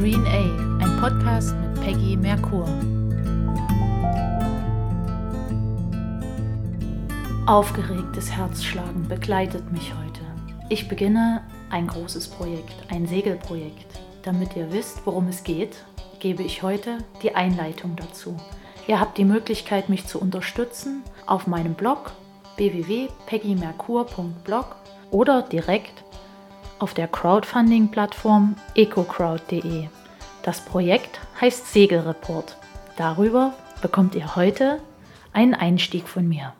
Green A, ein Podcast mit Peggy Merkur. Aufgeregtes Herzschlagen begleitet mich heute. Ich beginne ein großes Projekt, ein Segelprojekt. Damit ihr wisst, worum es geht, gebe ich heute die Einleitung dazu. Ihr habt die Möglichkeit, mich zu unterstützen auf meinem Blog www.peggymerkur.blog oder direkt auf der Crowdfunding-Plattform ecocrowd.de. Das Projekt heißt Segelreport. Darüber bekommt ihr heute einen Einstieg von mir.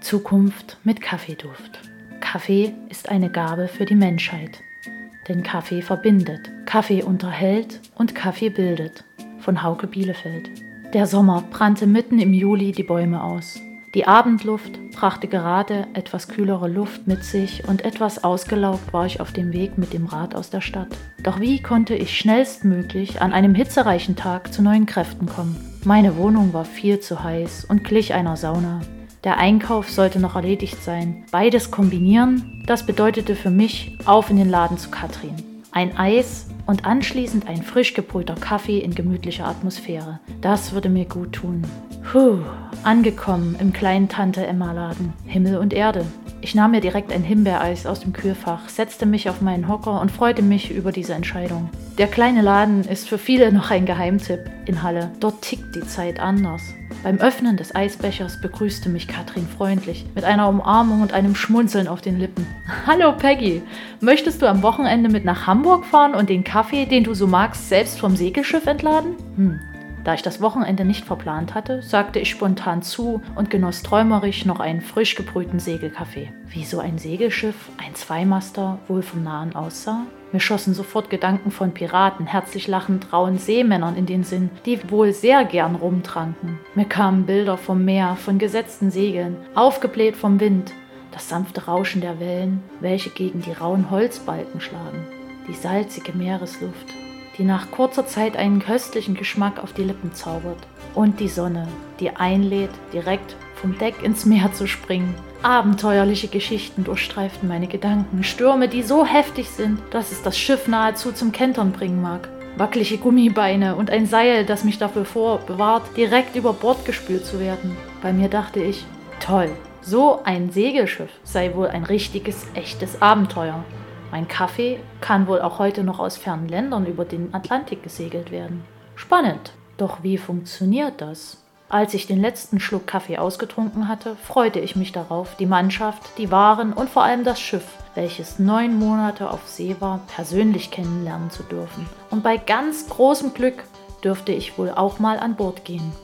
Zukunft mit Kaffeeduft. Kaffee ist eine Gabe für die Menschheit. Denn Kaffee verbindet, Kaffee unterhält und Kaffee bildet. Von Hauke Bielefeld. Der Sommer brannte mitten im Juli die Bäume aus. Die Abendluft brachte gerade etwas kühlere Luft mit sich und etwas ausgelaugt war ich auf dem Weg mit dem Rad aus der Stadt. Doch wie konnte ich schnellstmöglich an einem hitzereichen Tag zu neuen Kräften kommen? Meine Wohnung war viel zu heiß und glich einer Sauna. Der Einkauf sollte noch erledigt sein. Beides kombinieren, das bedeutete für mich auf in den Laden zu Katrin. Ein Eis und anschließend ein frisch gebrühter Kaffee in gemütlicher Atmosphäre. Das würde mir gut tun. Puh, angekommen im kleinen Tante-Emma-Laden. Himmel und Erde. Ich nahm mir direkt ein Himbeereis aus dem Kühlfach, setzte mich auf meinen Hocker und freute mich über diese Entscheidung. Der kleine Laden ist für viele noch ein Geheimtipp in Halle. Dort tickt die Zeit anders. Beim Öffnen des Eisbechers begrüßte mich Katrin freundlich, mit einer Umarmung und einem Schmunzeln auf den Lippen. Hallo Peggy, möchtest du am Wochenende mit nach Hamburg fahren und den Kaffee, den du so magst, selbst vom Segelschiff entladen? Hm, da ich das Wochenende nicht verplant hatte, sagte ich spontan zu und genoss träumerisch noch einen frisch gebrühten Segelkaffee. Wie so ein Segelschiff, ein Zweimaster, wohl vom Nahen aussah? Mir schossen sofort Gedanken von Piraten, herzlich lachend rauen Seemännern in den Sinn, die wohl sehr gern rumtranken. Mir kamen Bilder vom Meer, von gesetzten Segeln, aufgebläht vom Wind, das sanfte Rauschen der Wellen, welche gegen die rauen Holzbalken schlagen, die salzige Meeresluft, die nach kurzer Zeit einen köstlichen Geschmack auf die Lippen zaubert. Und die Sonne, die einlädt, direkt vom Deck ins Meer zu springen. Abenteuerliche Geschichten durchstreiften meine Gedanken, Stürme, die so heftig sind, dass es das Schiff nahezu zum Kentern bringen mag. Wackelige Gummibeine und ein Seil, das mich dafür vorbewahrt, direkt über Bord gespült zu werden. Bei mir dachte ich, toll, so ein Segelschiff sei wohl ein richtiges, echtes Abenteuer. Mein Kaffee kann wohl auch heute noch aus fernen Ländern über den Atlantik gesegelt werden. Spannend. Doch wie funktioniert das? Als ich den letzten Schluck Kaffee ausgetrunken hatte, freute ich mich darauf, die Mannschaft, die Waren und vor allem das Schiff, welches neun Monate auf See war, persönlich kennenlernen zu dürfen. Und bei ganz großem Glück dürfte ich wohl auch mal an Bord gehen.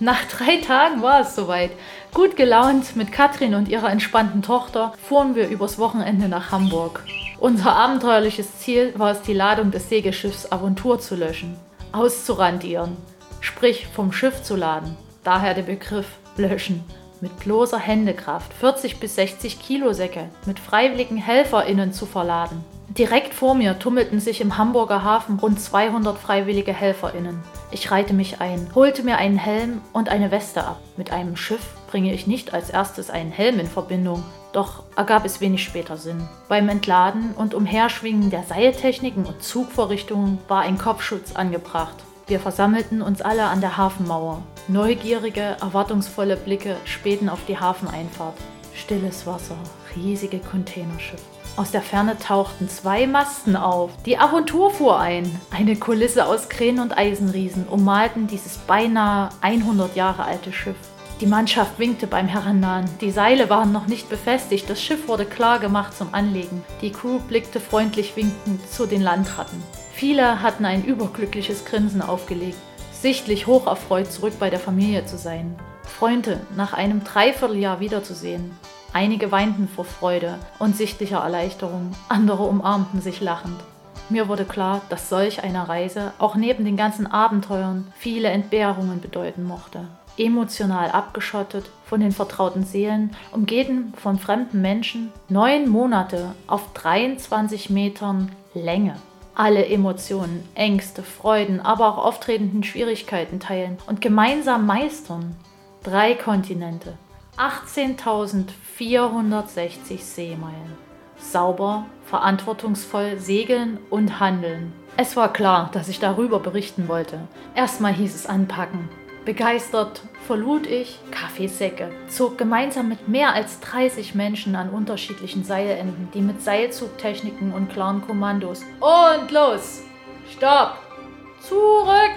Nach drei Tagen war es soweit. Gut gelaunt mit Katrin und ihrer entspannten Tochter fuhren wir übers Wochenende nach Hamburg. Unser abenteuerliches Ziel war es, die Ladung des Segelschiffs Aventur zu löschen, auszurandieren, sprich vom Schiff zu laden. Daher der Begriff löschen. Mit bloßer Händekraft 40 bis 60 Kilo Säcke mit freiwilligen HelferInnen zu verladen. Direkt vor mir tummelten sich im Hamburger Hafen rund 200 freiwillige HelferInnen. Ich reihte mich ein, holte mir einen Helm und eine Weste ab. Mit einem Schiff bringe ich nicht als erstes einen Helm in Verbindung, doch ergab es wenig später Sinn. Beim Entladen und Umherschwingen der Seiltechniken und Zugvorrichtungen war ein Kopfschutz angebracht. Wir versammelten uns alle an der Hafenmauer. Neugierige, erwartungsvolle Blicke spähten auf die Hafeneinfahrt. Stilles Wasser, riesige Containerschiffe. Aus der Ferne tauchten zwei Masten auf. Die Aventur fuhr ein. Eine Kulisse aus Kränen und Eisenriesen ummalten dieses beinahe 100 Jahre alte Schiff. Die Mannschaft winkte beim Herannahen. Die Seile waren noch nicht befestigt. Das Schiff wurde klar gemacht zum Anlegen. Die Crew blickte freundlich winkend zu den Landratten. Viele hatten ein überglückliches Grinsen aufgelegt, sichtlich hocherfreut zurück bei der Familie zu sein. Freunde nach einem Dreivierteljahr wiederzusehen. Einige weinten vor Freude und sichtlicher Erleichterung, andere umarmten sich lachend. Mir wurde klar, dass solch eine Reise auch neben den ganzen Abenteuern viele Entbehrungen bedeuten mochte. Emotional abgeschottet von den vertrauten Seelen, umgeben von fremden Menschen, neun Monate auf 23 Metern Länge. Alle Emotionen, Ängste, Freuden, aber auch auftretenden Schwierigkeiten teilen und gemeinsam meistern. Drei Kontinente, 18.460 Seemeilen. sauber, verantwortungsvoll segeln und handeln. Es war klar, dass ich darüber berichten wollte. Erstmal hieß es anpacken. Begeistert verlud ich Kaffeesäcke, zog gemeinsam mit mehr als 30 Menschen an unterschiedlichen Seilenden, die mit Seilzugtechniken und klaren Kommandos und los, stopp, zurück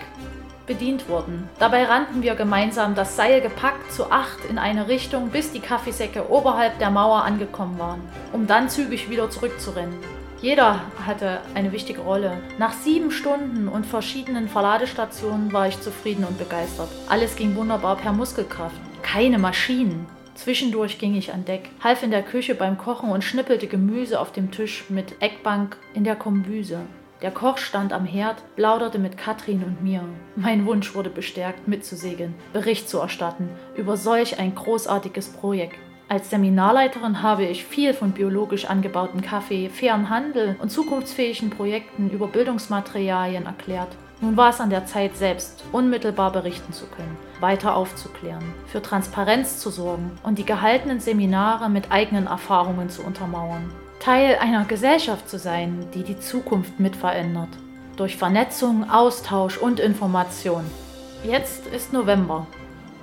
bedient wurden. Dabei rannten wir gemeinsam das Seil gepackt zu acht in eine Richtung, bis die Kaffeesäcke oberhalb der Mauer angekommen waren, um dann zügig wieder zurückzurennen. Jeder hatte eine wichtige Rolle. Nach sieben Stunden und verschiedenen Verladestationen war ich zufrieden und begeistert. Alles ging wunderbar per Muskelkraft. Keine Maschinen. Zwischendurch ging ich an Deck, half in der Küche beim Kochen und schnippelte Gemüse auf dem Tisch mit Eckbank in der Kombüse. Der Koch stand am Herd, plauderte mit Katrin und mir. Mein Wunsch wurde bestärkt, mitzusegeln, Bericht zu erstatten über solch ein großartiges Projekt. Als Seminarleiterin habe ich viel von biologisch angebautem Kaffee, fairen Handel und zukunftsfähigen Projekten über Bildungsmaterialien erklärt. Nun war es an der Zeit, selbst unmittelbar berichten zu können, weiter aufzuklären, für Transparenz zu sorgen und die gehaltenen Seminare mit eigenen Erfahrungen zu untermauern. Teil einer Gesellschaft zu sein, die die Zukunft mitverändert. Durch Vernetzung, Austausch und Information. Jetzt ist November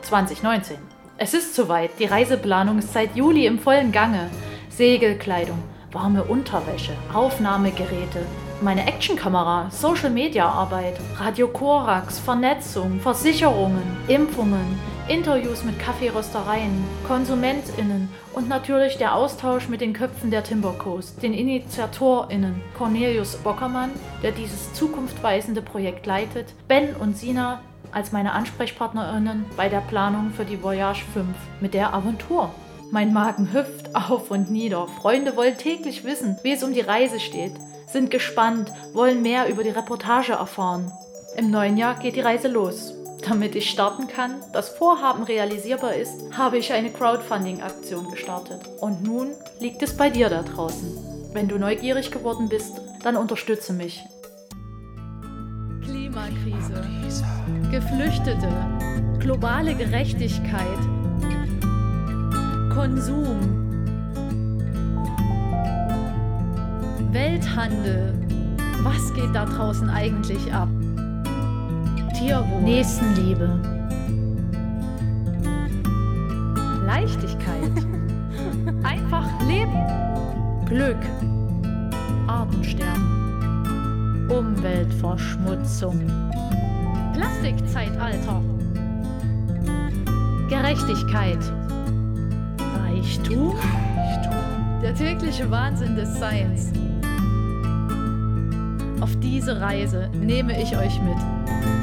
2019. Es ist soweit. Die Reiseplanung ist seit Juli im vollen Gange. Segelkleidung, warme Unterwäsche, Aufnahmegeräte, meine Actionkamera, Social Media Arbeit, Radio Korax, Vernetzung, Versicherungen, Impfungen, Interviews mit Kaffeeröstereien, KonsumentInnen und natürlich der Austausch mit den Köpfen der Timber Coast, den InitiatorInnen Cornelius Bockermann, der dieses zukunftweisende Projekt leitet, Ben und Sina als meine AnsprechpartnerInnen bei der Planung für die Voyage 5 mit der Aventur. Mein Magen hüpft auf und nieder. Freunde wollen täglich wissen, wie es um die Reise steht, sind gespannt, wollen mehr über die Reportage erfahren. Im neuen Jahr geht die Reise los. Damit ich starten kann, das Vorhaben realisierbar ist, habe ich eine Crowdfunding-Aktion gestartet. Und nun liegt es bei dir da draußen. Wenn du neugierig geworden bist, dann unterstütze mich. Klimakrise, Geflüchtete, globale Gerechtigkeit, Konsum, Welthandel. Was geht da draußen eigentlich ab? Tierwohl. Nächstenliebe. Leichtigkeit. Einfach leben. Glück. Artensterben. Umweltverschmutzung. Plastikzeitalter. Gerechtigkeit. Reichtum. Der tägliche Wahnsinn des Seins. Auf diese Reise nehme ich euch mit.